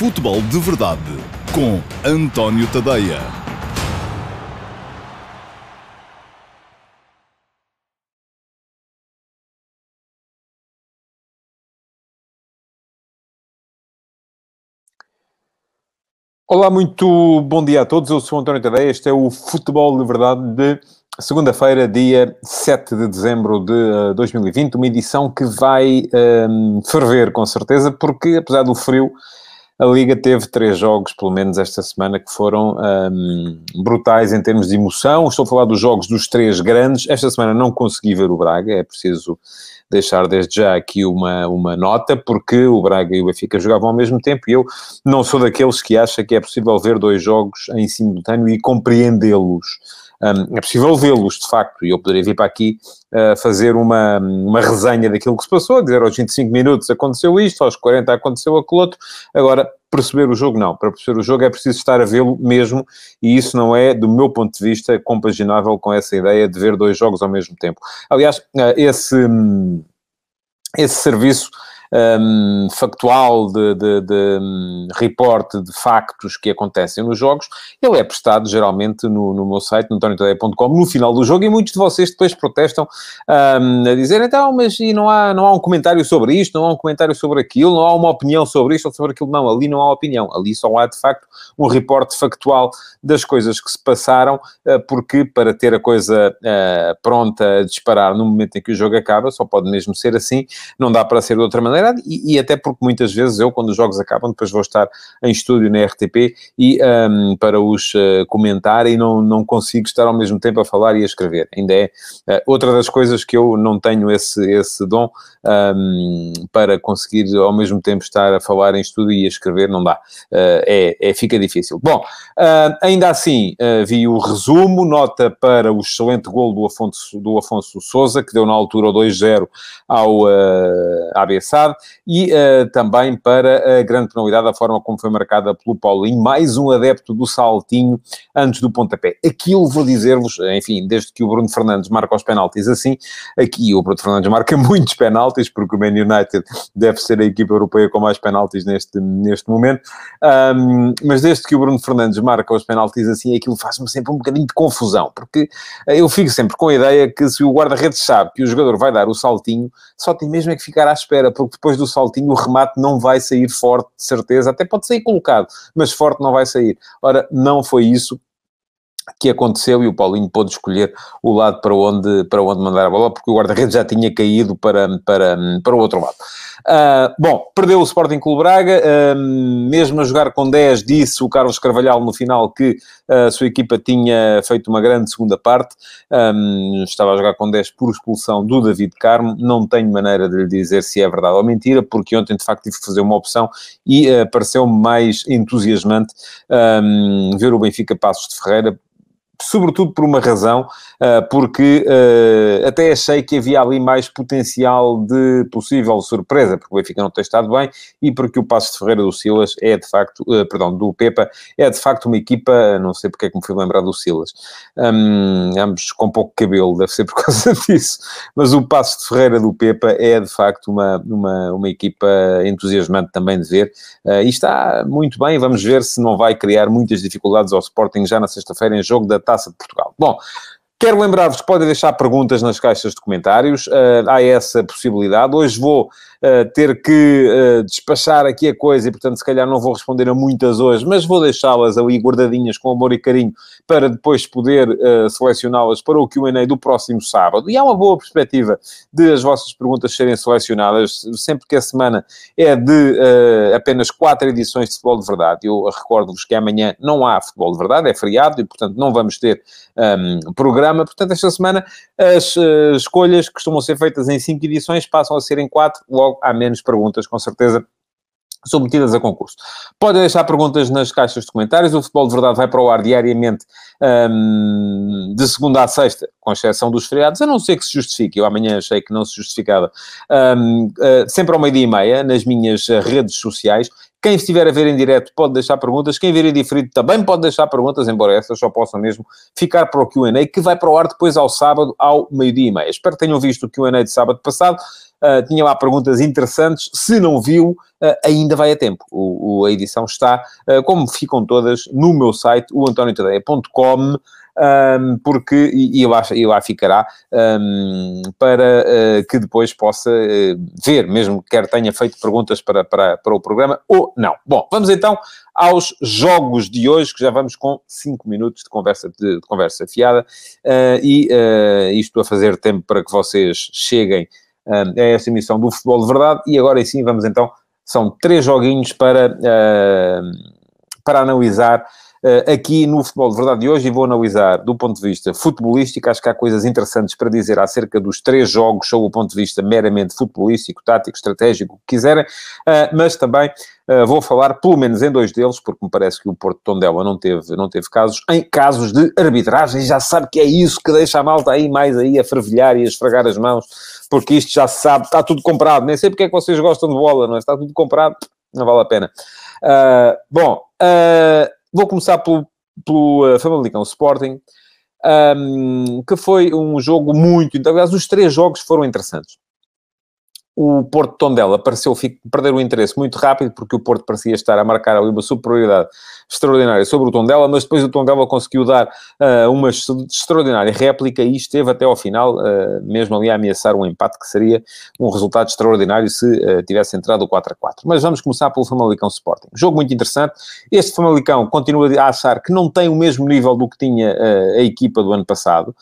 Futebol de Verdade com António Tadeia. Olá, muito bom dia a todos. Eu sou António Tadeia. Este é o Futebol de Verdade de segunda-feira, dia 7 de dezembro de uh, 2020. Uma edição que vai um, ferver, com certeza, porque apesar do frio, a Liga teve três jogos, pelo menos esta semana, que foram um, brutais em termos de emoção. Estou a falar dos jogos dos três grandes. Esta semana não consegui ver o Braga, é preciso deixar desde já aqui uma, uma nota, porque o Braga e o Benfica jogavam ao mesmo tempo e eu não sou daqueles que acha que é possível ver dois jogos em simultâneo e compreendê-los. Um, é possível vê-los, de facto, e eu poderia vir para aqui uh, fazer uma, uma resenha daquilo que se passou, dizer aos 25 minutos aconteceu isto, aos 40 aconteceu aquilo outro. Agora, perceber o jogo, não. Para perceber o jogo é preciso estar a vê-lo mesmo, e isso não é, do meu ponto de vista, compaginável com essa ideia de ver dois jogos ao mesmo tempo. Aliás, uh, esse, esse serviço um, factual, de, de, de um, reporte de factos que acontecem nos jogos, ele é prestado geralmente no, no meu site, no tonitodeia.com, no final do jogo, e muitos de vocês depois protestam um, a dizer, então, mas e não, há, não há um comentário sobre isto, não há um comentário sobre aquilo, não há uma opinião sobre isto ou sobre aquilo. Não, ali não há opinião, ali só há, de facto, um reporte factual das coisas que se passaram, uh, porque para ter a coisa uh, pronta a disparar no momento em que o jogo acaba, só pode mesmo ser assim, não dá para ser de outra maneira, e, e, até porque muitas vezes eu, quando os jogos acabam, depois vou estar em estúdio na RTP e um, para os uh, comentar e não, não consigo estar ao mesmo tempo a falar e a escrever. Ainda é uh, outra das coisas que eu não tenho esse, esse dom um, para conseguir ao mesmo tempo estar a falar em estúdio e a escrever, não dá. Uh, é, é, fica difícil. Bom, ainda assim, vi o resumo, nota para o excelente gol do Afonso, do Afonso Souza, que deu na altura o 2-0 ao uh, ABSA e uh, também para a grande penalidade, a forma como foi marcada pelo Paulinho, mais um adepto do saltinho antes do pontapé. Aquilo vou dizer-vos, enfim, desde que o Bruno Fernandes marca os penaltis assim, aqui o Bruno Fernandes marca muitos penaltis, porque o Man United deve ser a equipa europeia com mais penaltis neste, neste momento, um, mas desde que o Bruno Fernandes marca os penaltis assim, aquilo faz-me sempre um bocadinho de confusão, porque eu fico sempre com a ideia que se o guarda-redes sabe que o jogador vai dar o saltinho, só tem mesmo é que ficar à espera, porque depois do saltinho o remate não vai sair forte, de certeza, até pode sair colocado, mas forte não vai sair. Ora, não foi isso que aconteceu e o Paulinho pôde escolher o lado para onde, para onde mandar a bola, porque o guarda-redes já tinha caído para, para, para o outro lado. Uh, bom, perdeu o Sporting Clube Braga, uh, mesmo a jogar com 10, disse o Carlos Carvalhal no final que uh, a sua equipa tinha feito uma grande segunda parte, um, estava a jogar com 10 por expulsão do David Carmo, não tenho maneira de lhe dizer se é verdade ou mentira, porque ontem de facto tive que fazer uma opção e pareceu-me mais entusiasmante um, ver o Benfica Passos de Ferreira, sobretudo por uma razão, ah, porque ah, até achei que havia ali mais potencial de possível surpresa, porque o Benfica não tem estado bem e porque o Passo de Ferreira do Silas é de facto, ah, perdão, do Pepa, é de facto uma equipa, não sei porque é que me fui lembrar do Silas, um, ambos com pouco cabelo, deve ser por causa disso, mas o Passo de Ferreira do Pepa é de facto uma, uma, uma equipa entusiasmante também de ver e está muito bem, vamos ver se não vai criar muitas dificuldades ao Sporting já na sexta-feira em jogo da Taça de Portugal. Bom, Quero lembrar-vos que podem deixar perguntas nas caixas de comentários, uh, há essa possibilidade. Hoje vou uh, ter que uh, despachar aqui a coisa e, portanto, se calhar não vou responder a muitas hoje, mas vou deixá-las ali guardadinhas com amor e carinho para depois poder selecioná-las para o QA do próximo sábado. E há uma boa perspectiva de as vossas perguntas serem selecionadas, sempre que a semana é de apenas quatro edições de futebol de verdade. Eu recordo-vos que amanhã não há futebol de verdade, é feriado e, portanto, não vamos ter um, programa programa. Portanto, esta semana as uh, escolhas que costumam ser feitas em cinco edições passam a ser em quatro, logo há menos perguntas, com certeza submetidas a concurso. Podem deixar perguntas nas caixas de comentários. O Futebol de Verdade vai para o ar diariamente um, de segunda a sexta, com exceção dos feriados, a não ser que se justifique, eu amanhã achei que não se justificava, um, uh, sempre ao meio-dia e meia, nas minhas redes sociais. Quem estiver a ver em direto pode deixar perguntas, quem vir em diferido também pode deixar perguntas, embora essas só possam mesmo ficar para o Q&A, que vai para o ar depois ao sábado, ao meio-dia e meia. Espero que tenham visto o Q&A de sábado passado. Uh, tinha lá perguntas interessantes. Se não viu, uh, ainda vai a tempo. O, o a edição está, uh, como ficam todas, no meu site, o antoniotadeia.com. Um, porque, e, e lá, e lá ficará, um, para uh, que depois possa uh, ver, mesmo quer tenha feito perguntas para, para, para o programa ou não. Bom, vamos então aos jogos de hoje, que já vamos com 5 minutos de conversa, de, de conversa fiada, uh, e isto a fazer tempo para que vocês cheguem a esta emissão do Futebol de Verdade, e agora sim vamos então, são três joguinhos para, para analisar aqui no Futebol de Verdade de hoje e vou analisar do ponto de vista futebolístico. Acho que há coisas interessantes para dizer acerca dos três jogos, sob o ponto de vista meramente futebolístico, tático, estratégico, o que quiserem, uh, mas também Uh, vou falar pelo menos em dois deles, porque me parece que o Porto Tondela não teve, não teve casos, em casos de arbitragem, já sabe que é isso que deixa a malta aí mais aí a fervilhar e a esfregar as mãos, porque isto já se sabe, está tudo comprado, nem sei porque é que vocês gostam de bola, não é? Está tudo comprado, não vale a pena. Uh, bom, uh, Vou começar pelo, pelo uh, Famalicão Sporting, um, que foi um jogo muito... Aliás, os três jogos foram interessantes o Porto Tondela pareceu perder o interesse muito rápido, porque o Porto parecia estar a marcar ali uma superioridade extraordinária sobre o Tondela, mas depois o Tondela conseguiu dar uh, uma extraordinária réplica e esteve até ao final, uh, mesmo ali a ameaçar um empate, que seria um resultado extraordinário se uh, tivesse entrado o 4 a 4. Mas vamos começar pelo Famalicão Sporting. Jogo muito interessante. Este Famalicão continua a achar que não tem o mesmo nível do que tinha a equipa do ano passado,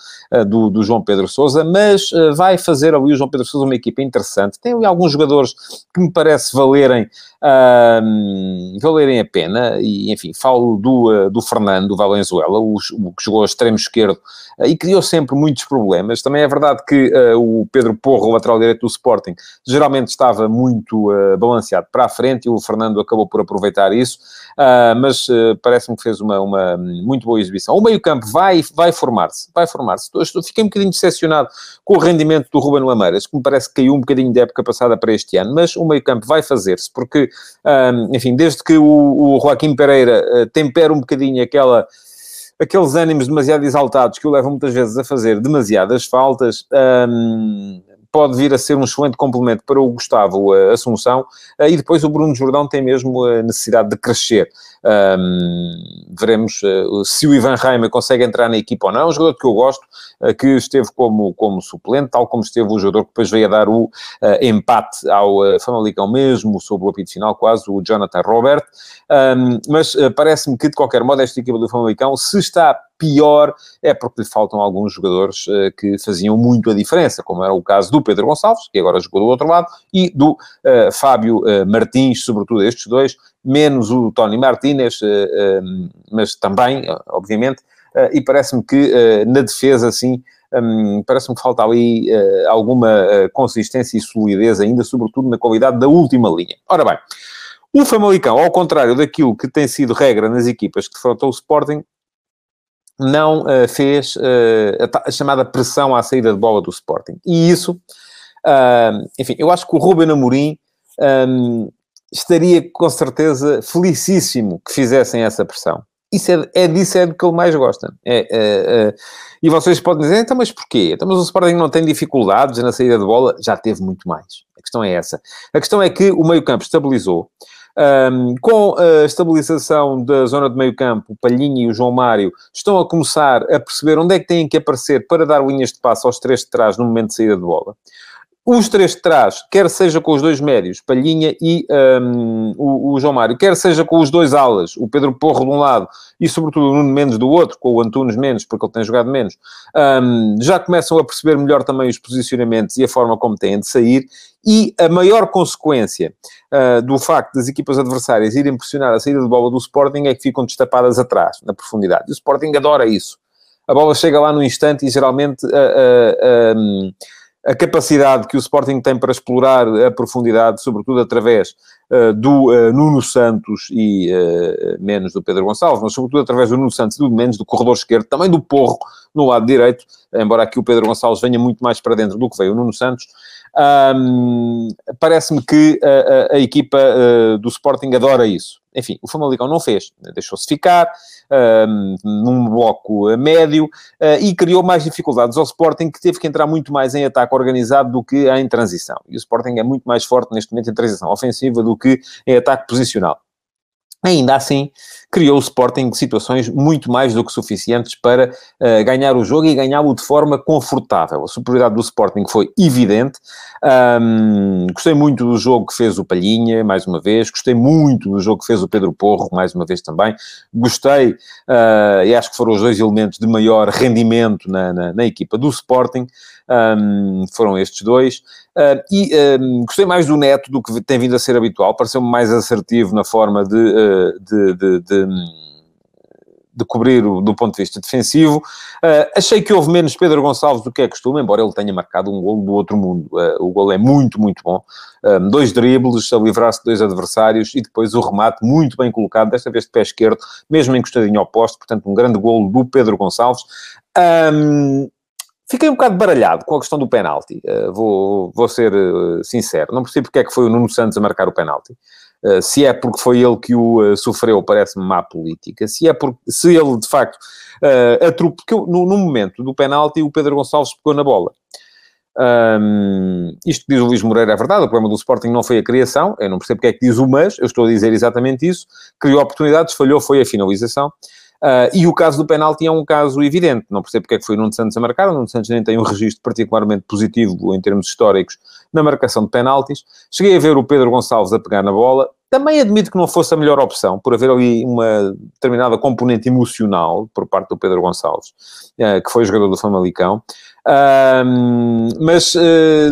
do, do, João Pedro Sousa, mas vai fazer ali o João Pedro Sousa uma equipa interessante tem alguns jogadores que me parece valerem, uh, valerem a pena, e enfim, falo do, uh, do Fernando Valenzuela, o, o, que jogou a extremo esquerdo uh, e criou sempre muitos problemas. Também é verdade que ah, o Pedro Porro, lateral direito do Sporting, geralmente estava muito balanceado para a frente e o Fernando acabou por aproveitar isso, mas parece-me que fez uma, uma muito boa exibição. O meio-campo vai, vai formar-se, vai formar-se. Fiquei um bocadinho decepcionado com o rendimento do Ruben Lameiras, que me parece que caiu um bocadinho de época passada para este ano, mas o meio-campo vai fazer-se, porque, enfim, desde que o, o Joaquim Pereira uh, tempera um bocadinho aquela aqueles ânimos demasiado exaltados que o levam muitas vezes a fazer demasiadas faltas, pode vir a ser um excelente complemento para o Gustavo Assunção, uh, e depois o Bruno Jordão tem mesmo a necessidade de crescer. Um, veremos uh, se o Ivan Reimer consegue entrar na equipa ou não. É um jogador que eu gosto, uh, que esteve como, como suplente, tal como esteve o jogador que depois veio a dar o uh, empate ao uh, Famalicão mesmo, sob o apito final quase, o Jonathan Robert. Um, mas parece-me que, de qualquer modo, esta equipa do Famalicão, se está pior é porque lhe faltam alguns jogadores uh, que faziam muito a diferença, como era o caso do Pedro Gonçalves, que agora jogou do outro lado, e do uh, Fábio uh, Martins, sobretudo estes dois, menos o Tony Martínez, mas também, obviamente, e parece-me que na defesa, assim, um, parece-me que falta ali alguma consistência e solidez ainda, sobretudo na qualidade da última linha. Ora bem, o Famalicão, ao contrário daquilo que tem sido regra nas equipas que defrontam o Sporting, não uh, fez uh, a, a, chamada pressão à saída de bola do Sporting. E isso, uh, enfim, eu acho que o Ruben Amorim um, estaria com certeza felicíssimo que fizessem essa pressão. Isso é, é disso é do que ele mais gosta. É, é, é, e vocês podem dizer, então, mas porquê? Então, mas o Sporting não tem dificuldades na saída de bola? Já teve muito mais. A questão é essa. A questão é que o meio-campo estabilizou. Um, com a estabilização da zona de meio campo, o Palhinha e o João Mário estão a começar a perceber onde é que têm que aparecer para dar linhas de passo aos três de trás no momento de saída de bola. Os três de trás, quer seja com os dois médios, Palhinha e um, o, o, João Mário, quer seja com os dois alas, o Pedro Porro de um lado e, sobretudo, o Nuno Mendes do outro, com o Antunes menos, porque ele tem jogado menos, um, já começam a perceber melhor também os posicionamentos e a forma como têm de sair. E a maior consequência uh, do facto das equipas adversárias irem pressionar a saída de bola do Sporting é que ficam destapadas atrás, na profundidade. E o Sporting adora isso. A bola chega lá no instante e geralmente. Uh, uh, a capacidade que o Sporting tem para explorar a profundidade, sobretudo através uh, do uh, Nuno Santos e uh, menos do Pedro Gonçalves, mas sobretudo através do Nuno Santos e do menos do corredor esquerdo, também do Porro no lado direito, embora aqui o Pedro Gonçalves venha muito mais para dentro do que veio o Nuno Santos. Um, Parece-me que a, a, a equipa do Sporting adora isso. Enfim, o Famalicão não fez, deixou-se ficar um, num bloco médio uh, e criou mais dificuldades ao Sporting, que teve que entrar muito mais em ataque organizado do que em transição. E o Sporting é muito mais forte neste momento em transição ofensiva do que em ataque posicional. Ainda assim, criou o Sporting situações muito mais do que suficientes para uh, ganhar o jogo e ganhá-lo de forma confortável. A superioridade do Sporting foi evidente. Um, gostei muito do jogo que fez o Palhinha, mais uma vez. Gostei muito do jogo que fez o Pedro Porro, mais uma vez também. Gostei, uh, e acho que foram os dois elementos de maior rendimento na, na, na equipa do Sporting. Um, foram estes dois. Uh, e um, gostei mais do Neto do que tem vindo a ser habitual, pareceu-me mais assertivo na forma de, uh, de, de, de, de cobrir o, do ponto de vista defensivo. Uh, achei que houve menos Pedro Gonçalves do que é costume, embora ele tenha marcado um gol do outro mundo. o gol é muito, muito bom. Um, dois dribles, a livrar-se de dois adversários e depois o remate muito bem colocado, desta vez de pé esquerdo, mesmo encostadinho ao posto, portanto um grande gol do Pedro Gonçalves. Um, Fiquei um bocado baralhado com a questão do penalti, uh, vou, vou ser uh, sincero. Não percebi porque é que foi o Nuno Santos a marcar o penalti. Uh, se é porque foi ele que o sofreu, parece-me má política. Se é porque, se ele de facto uh, atropelou, porque no, no, momento do penalti o Pedro Gonçalves pegou na bola. Um, isto que diz o Luís Moreira é verdade, o problema do Sporting não foi a criação, eu não percebo porque é que diz o mas, eu estou a dizer exatamente isso, criou oportunidades, falhou, foi a finalização. Uh, e o caso do penalti é um caso evidente. Não percebo porque é que foi o Nuno Santos a marcar. O Nuno Santos nem tem um registro particularmente positivo em termos históricos na marcação de penaltis. Cheguei a ver o Pedro Gonçalves a pegar na bola. Também admito que não fosse a melhor opção, por haver ali uma determinada componente emocional por parte do Pedro Gonçalves, uh, que foi jogador do Famalicão. Uh, mas,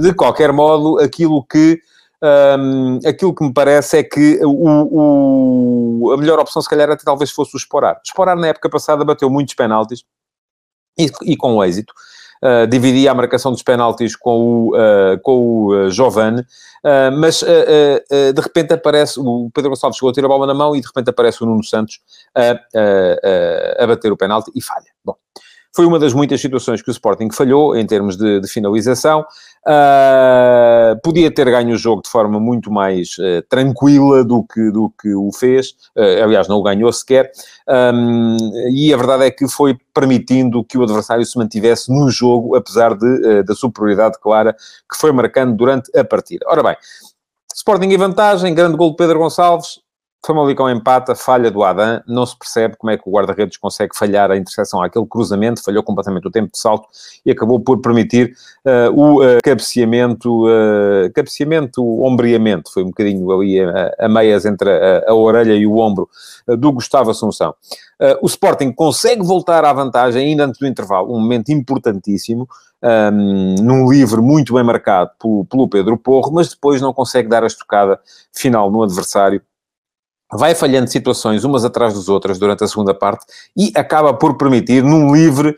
de qualquer modo, aquilo que um, aquilo que me parece é que o, o, a melhor opção, se calhar, até talvez fosse o Esporar. Esporar, na época passada, bateu muitos penaltis e, e com êxito. Uh, dividia a marcação dos penaltis com o, uh, com o uh, Giovanni, mas de repente aparece, o Pedro Gonçalves chegou a ter a bola na mão e de repente aparece o Nuno Santos a, a bater o penalti e falha. Bom, foi uma das muitas situações que o Sporting falhou em termos de, de finalização. Uh, podia ter ganho o jogo de forma muito mais uh, tranquila do que, do que o fez. Uh, aliás, não o ganhou sequer. Um, e a verdade é que foi permitindo que o adversário se mantivesse no jogo, apesar de, da superioridade clara que foi marcando durante a partida. Ora bem, Sporting em vantagem, grande gol de Pedro Gonçalves, Famalicão empata, falha do Adam, não se percebe como é que o guarda-redes consegue falhar a interseção àquele cruzamento, falhou completamente o tempo de salto e acabou por permitir uh, o uh, cabeceamento, uh, cabeceamento, ombreamento, foi um bocadinho ali a, a meias entre a, a, orelha e o ombro do Gustavo Assunção. o Sporting consegue voltar à vantagem ainda antes do intervalo, um momento importantíssimo, um, num livre muito bem marcado pelo, pelo Pedro Porro, mas depois não consegue dar a estocada final no adversário vai falhando situações umas atrás das outras durante a segunda parte e acaba por permitir, num livre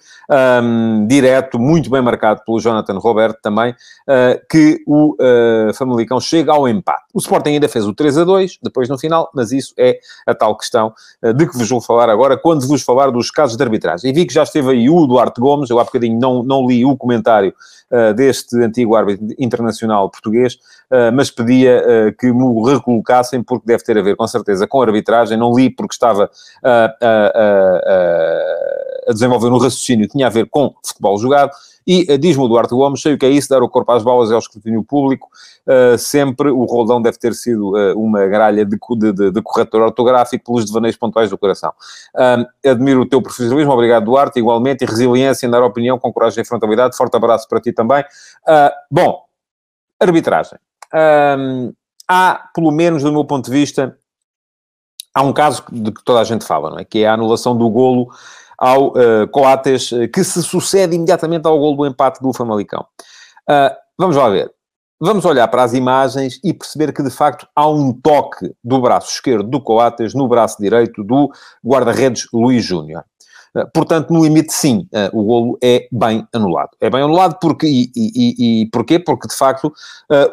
um, direto, muito bem marcado pelo Jonathan Roberto também, uh, que o uh, Famalicão chega ao empate. O Sporting ainda fez o 3 a 2, depois no final, mas isso é a tal questão uh, de que vos vou falar agora, quando vos falar dos casos de arbitragem. E vi que já esteve aí o Duarte Gomes, eu há bocadinho não, não li o comentário uh, deste antigo árbitro internacional português, uh, mas pedia que me recolocassem, porque deve ter a ver, com certeza, com a arbitragem. Não li porque estava a, a, desenvolver um raciocínio tinha a ver com futebol jogado. E uh, diz-me o Duarte Gomes, sei o que é isso, dar o corpo às balas é o escrutínio público. Uh, sempre o Roldão deve ter sido uh, uma gralha de, de, de, corretor ortográfico pelos devaneios pontuais do coração. admiro o teu profissionalismo, obrigado Duarte, igualmente, e resiliência em dar opinião com coragem e frontalidade. Forte abraço para ti também. bom, arbitragem. há, pelo menos do meu ponto de vista, há um caso de que toda a gente fala, não é? Que é a anulação do golo ao uh, Coates, uh, que se sucede imediatamente ao gol do empate do Famalicão. Uh, vamos lá ver. Vamos olhar para as imagens e perceber que, de facto, há um toque do braço esquerdo do Coates no braço direito do guarda-redes Luís Júnior. Uh, portanto, no limite, sim, uh, o golo é bem anulado. É bem anulado porque, e, e, e porquê? Porque, de facto,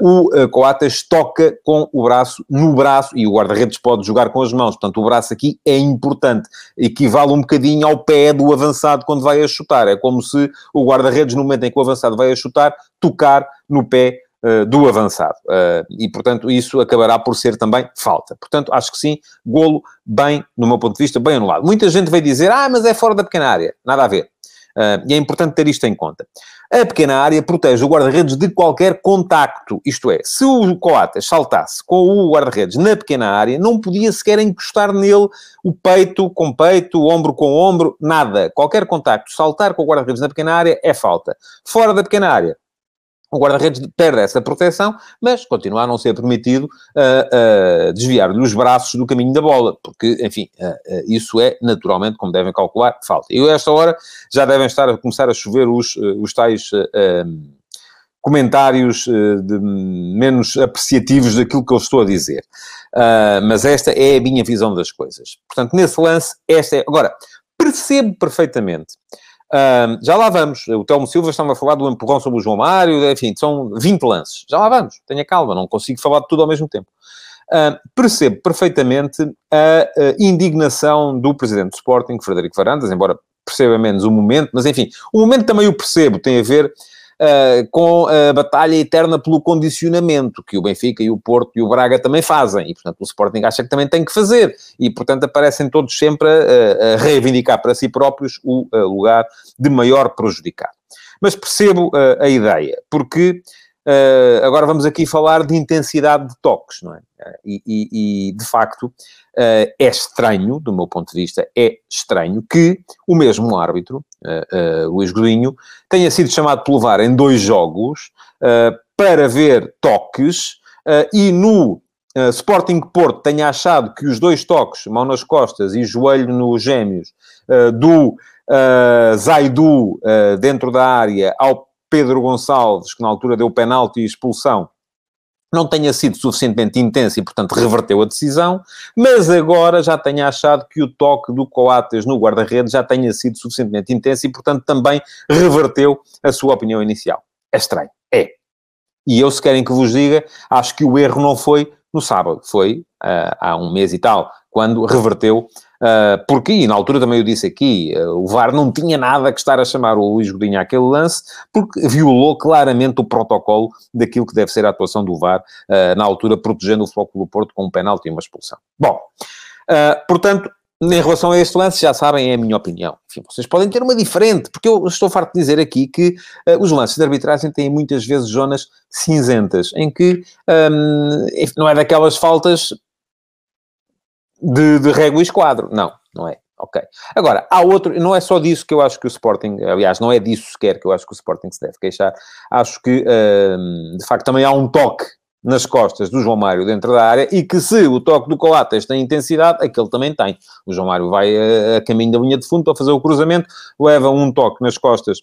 o Coates toca com o braço no braço, e o guarda-redes pode jogar com as mãos, portanto, o braço aqui é importante, equivale um bocadinho ao pé do avançado quando vai a chutar. É como se o guarda-redes, no momento em que o avançado vai a chutar, tocar no pé uh, do avançado. Uh, e, portanto, isso acabará por ser também falta. Portanto, acho que sim, golo bem, no meu ponto de vista, bem anulado. Muita gente vai dizer, ah, mas é fora da pequena área. Nada a ver. Uh, e é importante ter isto em conta. A pequena área protege o guarda-redes de qualquer contacto. Isto é, se o Coates saltasse com o guarda-redes na pequena área, não podia sequer encostar nele o peito com peito, o ombro com ombro, nada. Qualquer contacto, saltar com o guarda-redes na pequena área é falta. Fora da pequena área, o guarda-redes perde essa proteção, mas continua a não ser permitido uh, uh, desviar-lhe os braços do caminho da bola, porque, enfim, uh, isso é naturalmente, como devem calcular, falta. E a esta hora já devem estar a começar a chover os, os tais comentários de, menos apreciativos daquilo que eu estou a dizer. mas esta é a minha visão das coisas. Portanto, nesse lance, esta é. Agora, percebo perfeitamente Uh, já lá vamos. O Telmo Silva estava a falar do empurrão sobre o João Mário, enfim, são 20 lances. Já lá vamos. Tenha calma, não consigo falar de tudo ao mesmo tempo. Percebo perfeitamente a, a, indignação do presidente do Sporting, Frederico Varandas, embora perceba menos o momento, mas enfim, o momento também o percebo, tem a ver uh, com a batalha eterna pelo condicionamento, que o Benfica e o Porto e o Braga também fazem, e portanto o Sporting acha que também tem que fazer, e portanto aparecem todos sempre a, a reivindicar para si próprios o lugar de maior prejudicado. Mas percebo a ideia, porque Uh, agora vamos aqui falar de intensidade de toques, não é? Uh, e, e, e, de facto, uh, é estranho, do meu ponto de vista, é estranho que o mesmo árbitro, Luís Godinho, tenha sido chamado pelo VAR em dois jogos para ver toques e no Sporting Porto tenha achado que os dois toques, mão nas costas e joelho nos gêmeos, do Zaidu dentro da área ao Pedro Gonçalves, que na altura deu penalti e expulsão, não tenha sido suficientemente intenso e, portanto, reverteu a decisão, mas agora já tenha achado que o toque do Coates no guarda-redes já tenha sido suficientemente intenso e, portanto, também reverteu a sua opinião inicial. É estranho. É. E eu, se querem que vos diga, acho que o erro não foi no sábado, foi uh, há um mês e tal, quando reverteu Uh, porque, e na altura também eu disse aqui, uh, o VAR não tinha nada que estar a chamar o Luís Godinho àquele lance, porque violou claramente o protocolo daquilo que deve ser a atuação do VAR, na altura protegendo o Futebol do Porto com um penalti e uma expulsão. Bom, portanto, em relação a este lance, já sabem, é a minha opinião. Enfim, vocês podem ter uma diferente, porque eu estou farto de dizer aqui que uh, os lances de arbitragem têm muitas vezes zonas cinzentas, em que um, não é daquelas faltas de, de régua e esquadro. Não, não é. Ok. Agora, há outro, não é só disso que eu acho que o Sporting, aliás, não é disso sequer que eu acho que o Sporting se deve queixar. Acho que, uh, de facto, também há um toque nas costas do João Mário dentro da área e que se o toque do Coates tem intensidade, aquele também tem. O João Mário vai a, a caminho da linha de fundo para fazer o cruzamento, leva um toque nas costas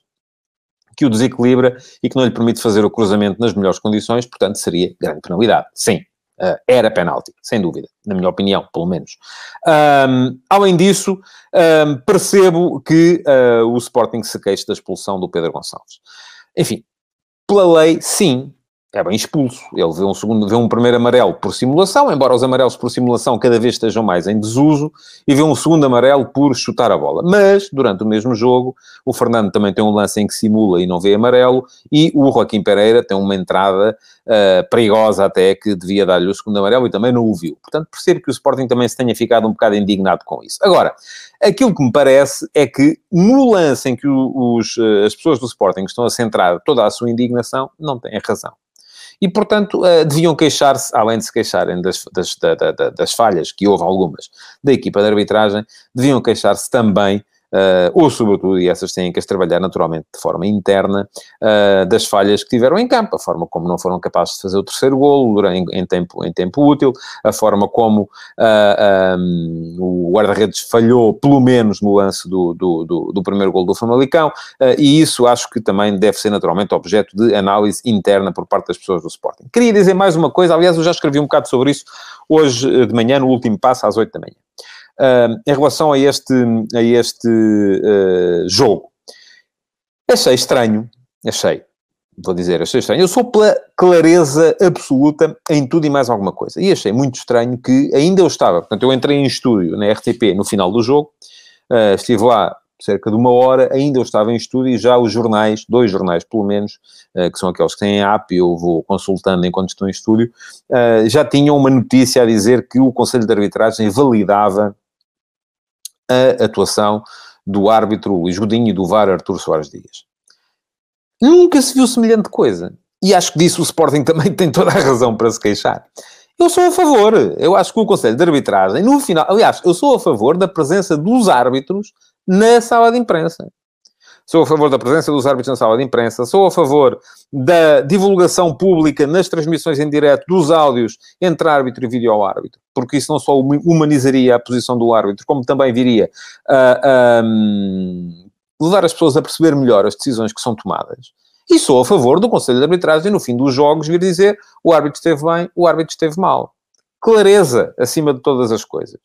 que o desequilibra e que não lhe permite fazer o cruzamento nas melhores condições, portanto, seria grande penalidade. Sim, Uh, era penalti, sem dúvida, na minha opinião, pelo menos. Um, além disso, um, percebo que uh, o Sporting se queixa da expulsão do Pedro Gonçalves. Enfim, pela lei, sim, é bem expulso. Ele vê um, segundo, vê um primeiro amarelo por simulação, embora os amarelos por simulação cada vez estejam mais em desuso, e vê um segundo amarelo por chutar a bola. Mas, durante o mesmo jogo, o Fernando também tem um lance em que simula e não vê amarelo, e o Joaquim Pereira tem uma entrada uh, perigosa até que devia dar-lhe o segundo amarelo e também não o viu. Portanto, percebo que o Sporting também se tenha ficado um bocado indignado com isso. Agora, aquilo que me parece é que no lance em que os, eh, as pessoas do Sporting estão a centrar toda a sua indignação, não têm razão e, portanto, uh, deviam queixar-se, além de se queixarem das, das, da, da, das falhas, que houve algumas, da equipa de arbitragem, deviam queixar-se também uh, ou sobretudo, e essas têm que as trabalhar naturalmente de forma interna, uh, das falhas que tiveram em campo, a forma como não foram capazes de fazer o terceiro golo em, em tempo, em tempo útil, a forma como uh, ah, um, o guarda-redes falhou, pelo menos no lance do, do, do, do primeiro golo do Famalicão, e isso acho que também deve ser naturalmente objeto de análise interna por parte das pessoas do Sporting. Queria dizer mais uma coisa, aliás, eu já escrevi um bocado sobre isso hoje de manhã, no último passo, às 8 da manhã. Uh, em relação a este, a este uh, jogo. Achei estranho, achei, vou dizer, achei estranho. Eu sou pela clareza absoluta em tudo e mais alguma coisa. E achei muito estranho que ainda eu estava, portanto, eu entrei em estúdio na RTP no final do jogo, uh, estive lá cerca de uma hora, ainda eu estava em estúdio e já os jornais, dois jornais pelo menos, uh, que são aqueles que têm app eu vou consultando enquanto estou em estúdio, já tinham uma notícia a dizer que o Conselho de Arbitragem validava a atuação do árbitro Luís Godinho e do VAR Artur Soares Dias. Nunca se viu semelhante coisa. E acho que disso o Sporting também tem toda a razão para se queixar. Eu sou a favor. Eu acho que o Conselho de Arbitragem, no final... Aliás, eu sou a favor da presença dos árbitros na sala de imprensa. Sou a favor da presença dos árbitros na sala de imprensa, sou a favor da divulgação pública nas transmissões em direto dos áudios entre árbitro e vídeo-árbitro, porque isso não só humanizaria a posição do árbitro, como também viria a, a levar as pessoas a perceber melhor as decisões que são tomadas. E sou a favor do Conselho de Arbitragem, no fim dos jogos, vir dizer o árbitro esteve bem, o árbitro esteve mal. Clareza acima de todas as coisas.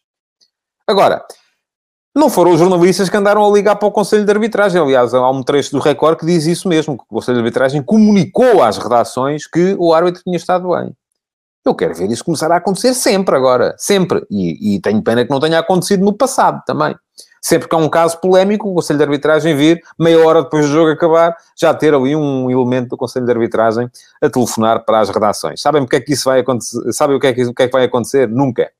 Agora, não foram os jornalistas que andaram a ligar para o Conselho de Arbitragem. Aliás, há um trecho do Record que diz isso mesmo, que o Conselho de Arbitragem comunicou às redações que o árbitro tinha estado bem. Eu quero ver isso começar a acontecer sempre agora. Sempre. E, e tenho pena que não tenha acontecido no passado também. Sempre que há um caso polémico, o Conselho de Arbitragem vir, meia hora depois do jogo acabar, já ter ali um elemento do Conselho de Arbitragem a telefonar para as redações. Sabem o que é que isso vai acontecer? Sabem o que é que, o que, é que vai acontecer? Nunca.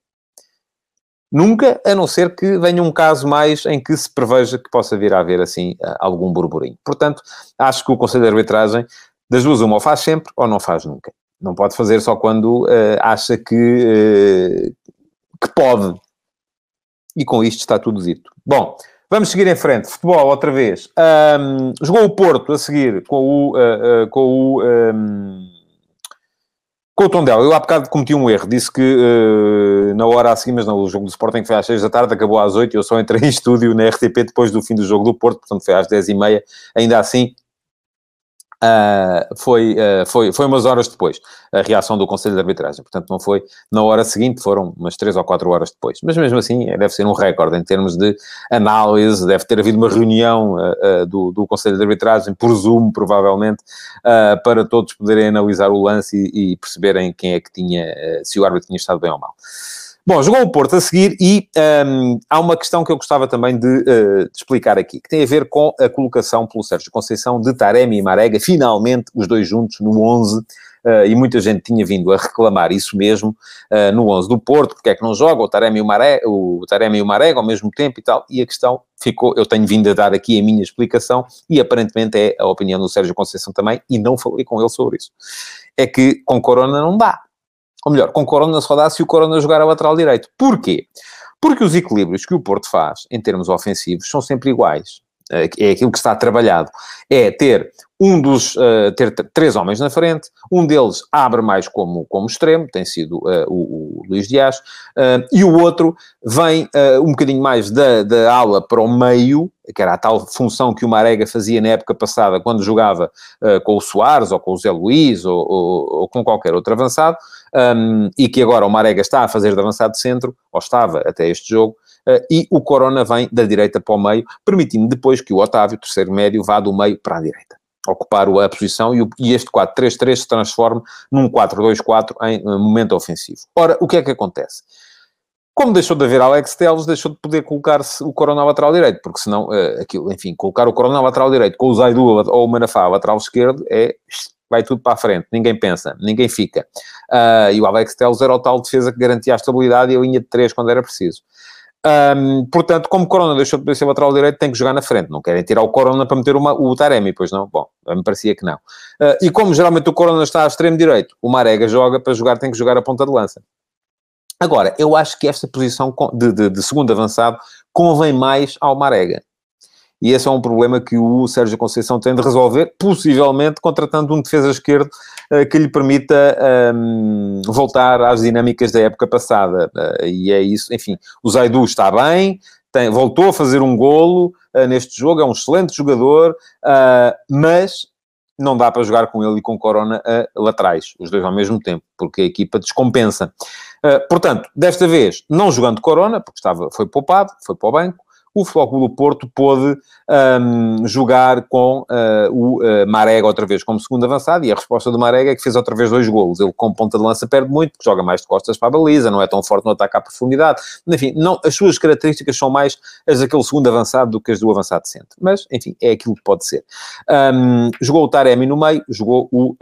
Nunca, a não ser que venha um caso mais em que se preveja que possa vir a haver, assim, algum burburinho. Portanto, acho que o Conselho de Arbitragem, das duas, uma, ou faz sempre ou não faz nunca. Não pode fazer só quando uh, acha que, uh, que pode. E com isto está tudo dito. Bom, vamos seguir em frente. Futebol, outra vez. Um, jogou o Porto a seguir com o... Uh, com o um, com o Tondela, eu há bocado cometi um erro. Disse que uh, na hora a seguir, mas não, o jogo do Sporting foi às 6 da tarde, acabou às 8 e eu só entrei em estúdio na RTP depois do fim do jogo do Porto, portanto foi às 10 e meia. Ainda assim, Uh, foi, uh, foi, foi umas horas depois, a reação do Conselho de Arbitragem. Portanto, não foi na hora seguinte, foram umas 3 ou 4 horas depois. Mas mesmo assim, deve ser um recorde em termos de análise. Deve ter havido uma reunião uh, do, do Conselho de Arbitragem, por Zoom, provavelmente, para todos poderem analisar o lance e, e perceberem quem é que tinha, se o árbitro tinha estado bem ou mal. Bom, jogou o Porto a seguir e um, há uma questão que eu gostava também de, uh, de, explicar aqui, que tem a ver com a colocação pelo Sérgio Conceição de Taremi e Marega, finalmente os dois juntos no 11, uh, e muita gente tinha vindo a reclamar isso mesmo uh, no 11 do Porto, porque é que não joga o Taremi e o, Marega, o Taremi e o Marega ao mesmo tempo e tal, e a questão ficou, eu tenho vindo a dar aqui a minha explicação, e aparentemente é a opinião do Sérgio Conceição também, e não falei com ele sobre isso. É que com Corona não dá ou melhor, com Corona só dá se o Corona jogar a lateral direito. Porquê? Porque os equilíbrios que o Porto faz, em termos ofensivos, são sempre iguais. É, é aquilo que está trabalhado. É ter um dos, uh, ter três homens na frente, um deles abre mais como, como extremo, tem sido uh, o, o, Luís Dias, uh, e o outro vem um bocadinho mais da, da ala para o meio, que era a tal função que o Marega fazia na época passada, quando jogava com o Soares, ou com o Zé Luís, ou, ou, ou com qualquer outro avançado, um, e que agora o Marega está a fazer de avançado de centro, ou estava até este jogo, e o Corona vem da direita para o meio, permitindo depois que o Otávio, terceiro médio, vá do meio para a direita. Ocupar a posição e, o, e este 4-3-3 se transforme num 4-2-4 em uh, momento ofensivo. Ora, o que é que acontece? Como deixou de haver Alex Teles, deixou de poder colocar-se o Corona lateral direito, porque senão, uh, aquilo, enfim, colocar o Corona lateral direito com o Zaidu ou o Manafá lateral esquerdo é vai tudo para a frente, ninguém pensa, ninguém fica. Uh, e o Alex Telles era o tal defesa que garantia a estabilidade e a linha de três quando era preciso. Um, portanto, como Corona deixou de poder ser lateral direito, tem que jogar na frente. Não querem tirar o Corona para meter uma, o Taremi, pois não? Bom, me parecia que não. Uh, e como geralmente o Corona está a extremo direito, o Marega joga, para jogar tem que jogar a ponta de lança. Agora, eu acho que esta posição de, de, de segundo avançado convém mais ao Marega. E esse é um problema que o Sérgio Conceição tem de resolver, possivelmente contratando um defesa esquerdo uh, que lhe permita um, ehm, voltar às dinâmicas da época passada. Uh, e é isso, enfim, o Zaidu está bem, tem, voltou a fazer um golo uh, neste jogo, é um excelente jogador, mas não dá para jogar com ele e com Corona a laterais, os dois ao mesmo tempo, porque a equipa descompensa. Uh, portanto, desta vez, não jogando Corona, porque estava, foi poupado, foi para o banco, o Flóculo do Porto pôde um, jogar com uh, o uh, Marega outra vez como segundo avançado, e a resposta do Marega é que fez outra vez dois golos. Ele, com ponta de lança, perde muito, porque joga mais de costas para a baliza, não é tão forte no ataque à profundidade. Enfim, não, as suas características são mais as daquele segundo avançado do que as do avançado centro. Mas, enfim, é aquilo que pode ser. Um, jogou o Taremi no meio, jogou o uh,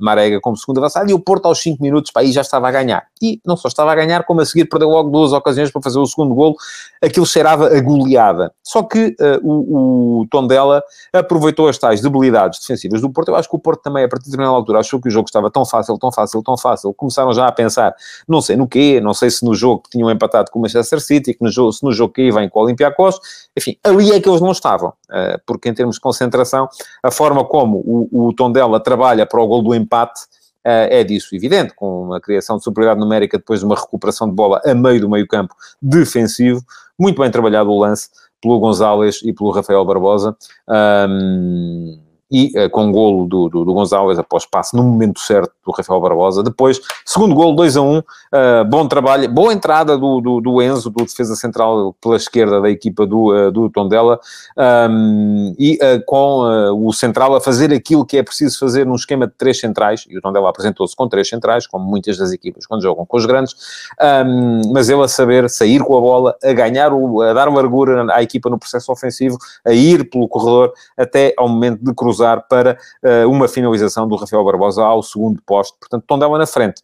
Marega como segundo avançado, e o Porto aos 5 minutos, para aí já estava a ganhar. E não só estava a ganhar, como a seguir perdeu logo duas ocasiões para fazer o segundo golo. Aquilo aquilo cheirava a goleada. Só que uh, o, o Tondela aproveitou as tais debilidades defensivas do Porto. Eu acho que o Porto também, a partir de determinada altura, achou que o jogo estava tão fácil, tão fácil, tão fácil. Começaram já a pensar, não sei no quê, não sei se no jogo que tinham empatado com o Manchester City, que no jogo, se no jogo que aí vem com o Olympiacos. Enfim, ali é que eles não estavam. Uh, porque em termos de concentração, a forma como o, o Tondela trabalha para o gol do empate é disso evidente, com uma criação de superioridade numérica depois de uma recuperação de bola a meio do meio campo defensivo, muito bem trabalhado o lance pelo Gonzalez e pelo Rafael Barbosa. Um, e uh, com golo do, do, do, Gonzalez após passe no momento certo do Rafael Barbosa. Depois, segundo golo, 2 a 1, um, uh, bom trabalho, boa entrada do, do, do, Enzo, do defesa central pela esquerda da equipa do, uh, do Tondela, um, e com o central a fazer aquilo que é preciso fazer num esquema de três centrais, e o Tondela apresentou-se com três centrais, como muitas das equipas quando jogam com os grandes, um, mas ele a saber sair com a bola, a ganhar, o, a dar largura à equipa no processo ofensivo, a ir pelo corredor até ao momento de cruzar cruzar para uh, uma finalização do Rafael Barbosa ao segundo posto. Portanto, Tondela na frente.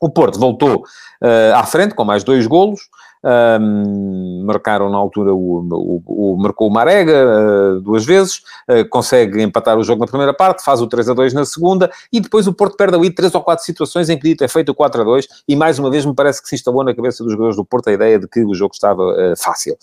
O Porto voltou uh, à frente com mais dois golos. Um, marcaram na altura o, o, o marcou o Marega uh, duas vezes, uh, consegue empatar o jogo na primeira parte, faz o 3 a 2 na segunda e depois o Porto perde ali três ou quatro situações em que dito é feito o 4 a 2 e mais uma vez me parece que se instalou na cabeça dos jogadores do Porto a ideia de que o jogo estava uh, fácil.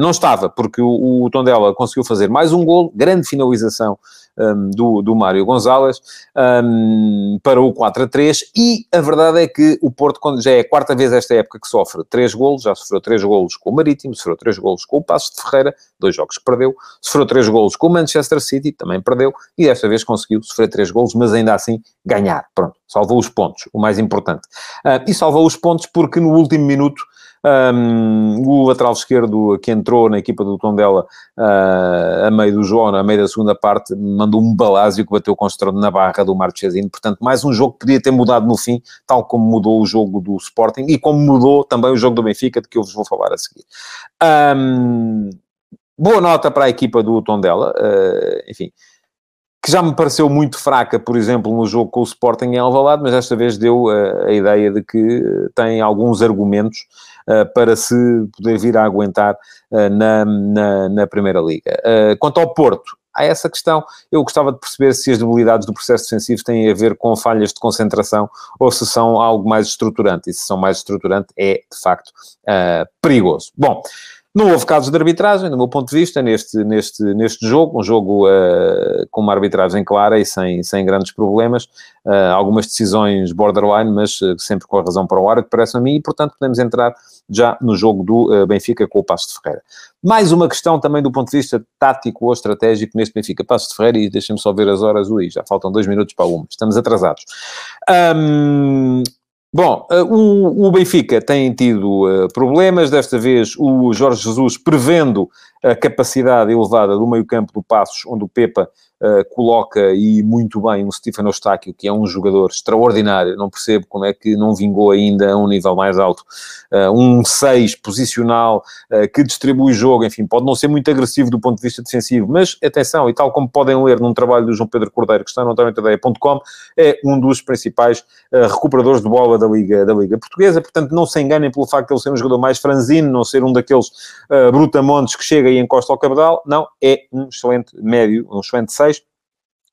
não estava, porque o, o Tondela conseguiu fazer mais um gol, grande finalização um, do, do Mário Gonzalez um, para o 4 a 3 e a verdade é que o Porto, quando já é a quarta vez esta época que sofre três golos, já sofreu três golos com o Marítimo, sofreu três golos com o Passos de Ferreira, dois jogos que perdeu, sofreu três golos com o Manchester City, também perdeu, e desta vez conseguiu sofrer três golos, mas ainda assim ganhar. Pronto, salvou os pontos, o mais importante. Uh, e salvou os pontos porque no último minuto um, o lateral esquerdo que entrou na equipa do Tondela uh, a meio do João, a meio da segunda parte, mandou um balásio que bateu com o na barra do Marchesino. Portanto, mais um jogo que podia ter mudado no fim, tal como mudou o jogo do Sporting e como mudou também o jogo do Benfica, de que eu vos vou falar a seguir. Um, boa nota para a equipa do Tondela, uh, enfim que já me pareceu muito fraca, por exemplo, no jogo com o Sporting em Alvalade, mas desta vez deu uh, a ideia de que tem alguns argumentos para se poder vir a aguentar uh, na, na, na, Primeira Liga. quanto ao Porto, há essa questão. Eu gostava de perceber se as debilidades do processo defensivo têm a ver com falhas de concentração ou se são algo mais estruturante. E se são mais estruturante, é, de facto, perigoso. Bom... Não houve casos de arbitragem, do meu ponto de vista, neste, neste, neste jogo, um jogo uh, com uma arbitragem clara e sem, sem grandes problemas, uh, algumas decisões borderline, mas uh, sempre com a razão para o árbitro, parece a mim, e portanto podemos entrar já no jogo do Benfica com o Passo de Ferreira. Mais uma questão também do ponto de vista tático ou estratégico neste Benfica. Passo de Ferreira, e deixem-me só ver as horas, ui, já faltam dois minutos para uma, estamos atrasados. Um, Bom, uh, o, Benfica tem tido uh, problemas, desta vez o Jorge Jesus prevendo a capacidade elevada do meio-campo do Passos, onde o Pepa uh, coloca e muito bem o Stefano Eustáquio, que é um jogador extraordinário, não percebo como é que não vingou ainda a um nível mais alto. Uh, um 6 posicional uh, que distribui jogo, enfim, pode não ser muito agressivo do ponto de vista defensivo, mas atenção, e tal como podem ler num trabalho do João Pedro Cordeiro, que está no antoniotadeia.com, é um dos principais recuperadores de bola da Liga, da Liga Portuguesa, portanto não se enganem pelo facto de ele ser um jogador mais franzino, não ser um daqueles brutamontes que chega e encosta ao cabedal, não, é um excelente médio, um excelente 6,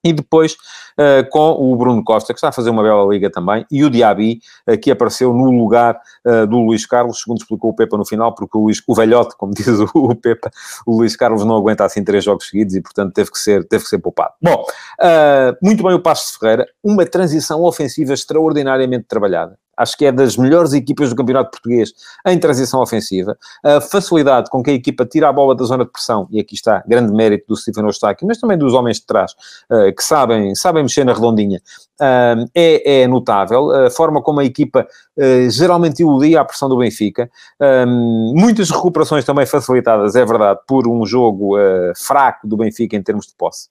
e depois uh, com o Bruno Costa, que está a fazer uma bela liga também, e o Diaby, uh, que apareceu no lugar uh, do Luís Carlos, segundo explicou o Pepa no final, porque o, Luís, o velhote, como diz o, o Pepa, o Luís Carlos não aguenta assim três jogos seguidos e, portanto, teve que ser, teve que ser poupado. Bom, muito bem o Passo de Ferreira, uma transição ofensiva extraordinariamente trabalhada. Acho que é das melhores equipas do campeonato português em transição ofensiva. A facilidade com que a equipa tira a bola da zona de pressão, e aqui está grande mérito do Stephen Eustáquio, mas também dos homens de trás, uh, que sabem, sabem mexer na redondinha, uh, é, é, notável. A forma como a equipa uh, geralmente iludia a pressão do Benfica. muitas recuperações também facilitadas, é verdade, por um jogo fraco do Benfica em termos de posse.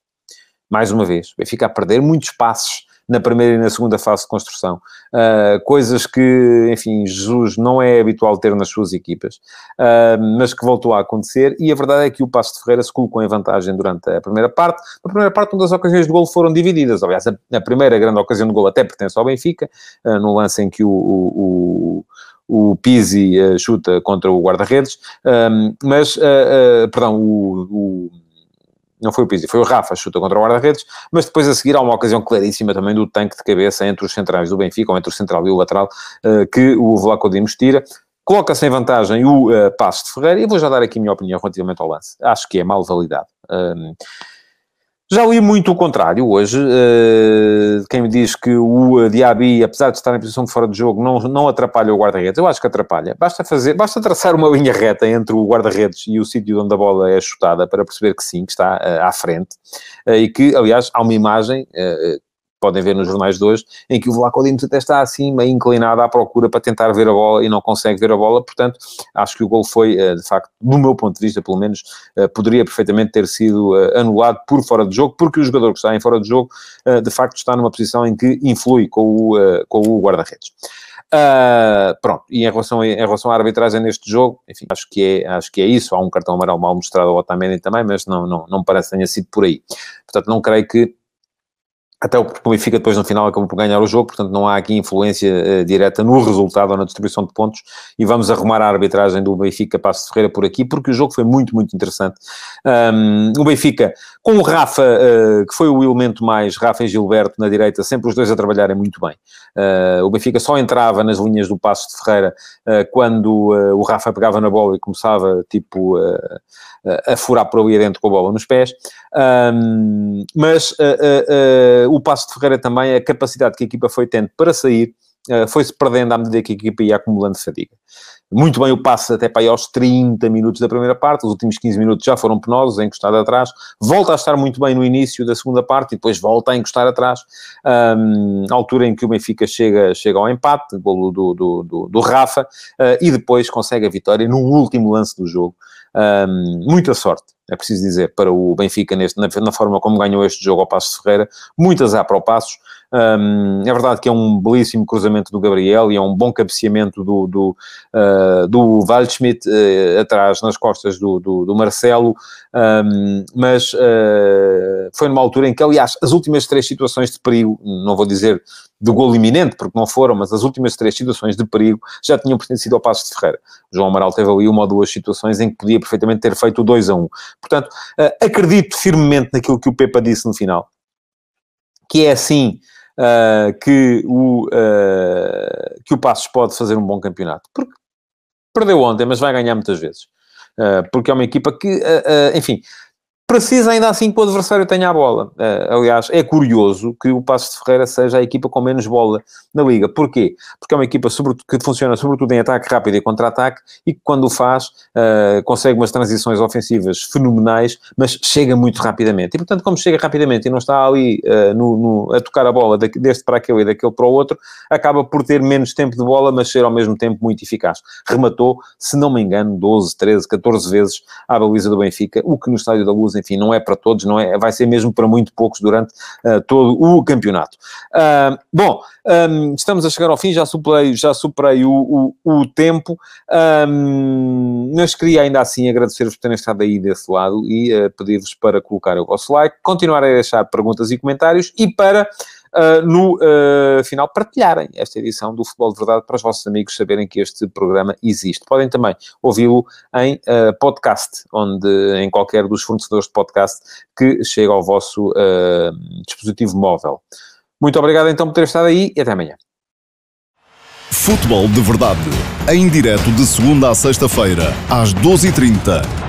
Mais uma vez, o Benfica a perder muitos passos na primeira e na segunda fase de construção. Uh, coisas que, enfim, Jesus não é habitual ter nas suas equipas, uh, mas que voltou a acontecer. E a verdade é que o Passo de Ferreira se colocou em vantagem durante a primeira parte. Na primeira parte, uma das ocasiões de gol foram divididas. Aliás, a, a primeira grande ocasião de gol até pertence ao Benfica, uh, no lance em que o, o, o o Pizzi uh, chuta contra o guarda-redes, mas, uh, uh, perdão, o, o, não foi o Pizzi, foi o Rafa, chuta contra o guarda-redes, mas depois a seguir há uma ocasião claríssima também do tanque de cabeça entre os centrais do Benfica, ou entre o central e o lateral, uh, que o Vlaco Dimos tira, coloca-se em vantagem o uh, passo de Ferreira, e vou já dar aqui a minha opinião relativamente ao lance. Acho que é mal validado. Já li muito o contrário hoje. Uh, quem me diz que o Diaby, apesar de estar em posição de fora de jogo, não, não atrapalha o guarda-redes. Eu acho que atrapalha. Basta fazer, basta traçar uma linha reta entre o guarda-redes e o sítio onde a bola é chutada para perceber que sim, que está uh, à frente. Uh, e que, aliás, há uma imagem podem ver nos jornais de hoje, em que o Vlaco Dimos até está assim, meio inclinado à procura para tentar ver a bola e não consegue ver a bola, portanto, acho que o gol foi, eh, de facto, do meu ponto de vista, pelo menos, eh, poderia perfeitamente ter sido eh, anulado por fora de jogo, porque o jogador que está em fora de jogo, de facto, está numa posição em que influi com o, com o guarda-redes. Uh, pronto, e em relação, em relação à arbitragem neste jogo, enfim, acho que é, acho que é isso. Há um cartão amarelo mal mostrado ao Otamendi também, mas não, não, não parece que tenha sido por aí. Portanto, não creio que até o Benfica depois no final acabou por ganhar o jogo, portanto não há aqui influência uh, direta no resultado ou na distribuição de pontos e vamos arrumar a arbitragem do Benfica Passo Ferreira por aqui, porque o jogo foi muito, muito interessante. Um, o Benfica, com o Rafa, uh, que foi o elemento mais, Rafa e Gilberto na direita, sempre os dois a trabalharem muito bem. Uh, o Benfica só entrava nas linhas do Passo de Ferreira quando o Rafa pegava na bola e começava, tipo, a furar por ali dentro com a bola nos pés. Um, mas o passo de Ferreira também, a capacidade que a equipa foi tendo para sair, uh, foi-se perdendo à medida que a equipa ia acumulando fadiga. Muito bem o passe até para aí aos 30 minutos da primeira parte, os últimos 15 minutos já foram penosos, encostado atrás, volta a estar muito bem no início da segunda parte e depois volta a encostar atrás, um, altura em que o Benfica chega, chega ao empate, golo do, do, do, do Rafa, uh, e depois consegue a vitória no último lance do jogo. Um, muita sorte, é preciso dizer, para o Benfica neste, na, na, forma como ganhou este jogo ao Passo Ferreira. Muitas há para o Passos. Um, é verdade que é um belíssimo cruzamento do Gabriel e é um bom cabeceamento do, do, uh, do Waldschmidt uh, atrás, nas costas do, do, do Marcelo, um, mas uh, foi numa altura em que, aliás, as últimas três situações de perigo, não vou dizer do gol iminente, porque não foram, mas as últimas três situações de perigo já tinham pertencido ao Passo de Ferreira. O João Amaral teve ali uma ou duas situações em que podia perfeitamente ter feito o 2 a 1. Portanto, acredito firmemente naquilo que o Pepa disse no final, que é assim uh, que, o, uh, que o Passos pode fazer um bom campeonato. Porque perdeu ontem, mas vai ganhar muitas vezes. Uh, porque é uma equipa que, enfim, precisa ainda assim que o adversário tenha a bola. Uh, aliás, é curioso que o Passo de Ferreira seja a equipa com menos bola na Liga. Porquê? Porque é uma equipa que funciona sobretudo em ataque rápido e contra-ataque e que quando o faz uh, consegue umas transições ofensivas fenomenais, mas chega muito rapidamente. E portanto, como chega rapidamente e não está ali uh, no, no, a tocar a bola deste para aquele e daquele para o outro, acaba por ter menos tempo de bola, mas ser ao mesmo tempo muito eficaz. Rematou, se não me engano, 12, 13, 14 vezes à baliza do Benfica, o que no Estádio da Luz enfim, não é para todos, não é, vai ser mesmo para muito poucos durante uh, todo o campeonato. Uh, bom, um, estamos a chegar ao fim, já superei, já superei o, o, o tempo, um, mas queria ainda assim agradecer-vos por terem estado aí desse lado e uh, pedir-vos para colocar o vosso like, continuar a deixar perguntas e comentários e para uh, no uh, final partilharem esta edição do Futebol de Verdade para os vossos amigos saberem que este programa existe. Podem também ouvi-lo em uh, podcast, onde em qualquer dos fornecedores de podcast que chega ao vosso dispositivo móvel. Muito obrigado então por ter estado aí e até amanhã. Futebol de Verdade, em direto de segunda a sexta-feira, às 12h30